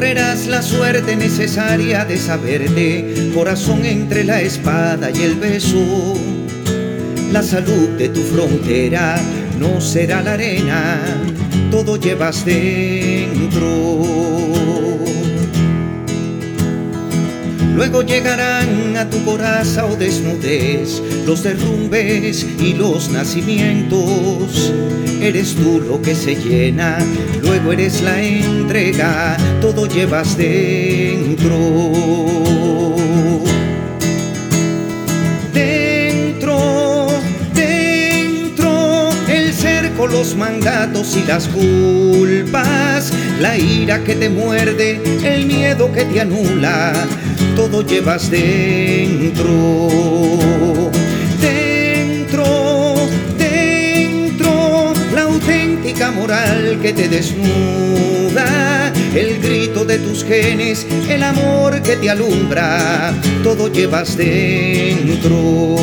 Correrás la suerte necesaria de saberte, corazón entre la espada y el beso. La salud de tu frontera no será la arena, todo llevas dentro. Luego llegarán a tu coraza o desnudez los derrumbes y los nacimientos. Eres tú lo que se llena, luego eres la entrega, todo llevas dentro. Dentro, dentro, el cerco, los mandatos y las culpas, la ira que te muerde, el miedo que te anula todo llevas dentro. Dentro, dentro, la auténtica moral que te desnuda, el grito de tus genes, el amor que te alumbra, todo llevas dentro.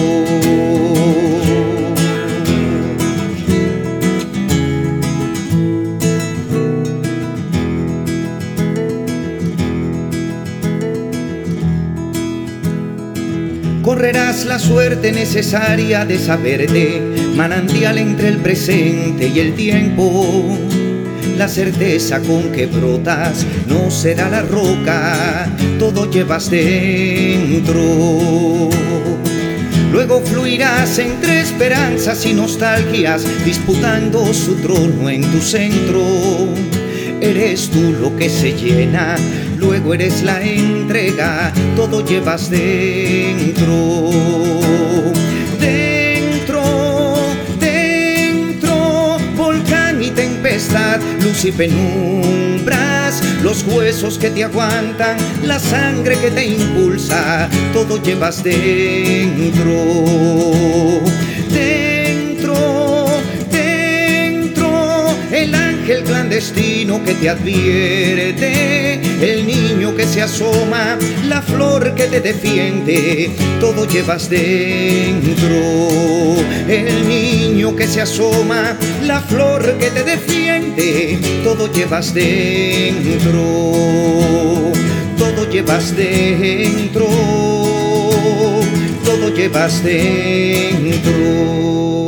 Correrás la suerte necesaria de saberte, manantial entre el presente y el tiempo. La certeza con que brotas no será la roca, todo llevas dentro. Luego fluirás entre esperanzas y nostalgias, disputando su trono en tu centro. Eres tú lo que se llena luego eres la todo llevas dentro. Dentro, dentro, volcán y tempestad, luz y penumbras, los huesos que te aguantan, la sangre que te impulsa, todo llevas dentro. Dentro, dentro, el ángel clandestino que te advierte el niño que se asoma, la flor que te defiende, todo llevas dentro. El niño que se asoma, la flor que te defiende, todo llevas dentro. Todo llevas dentro. Todo llevas dentro.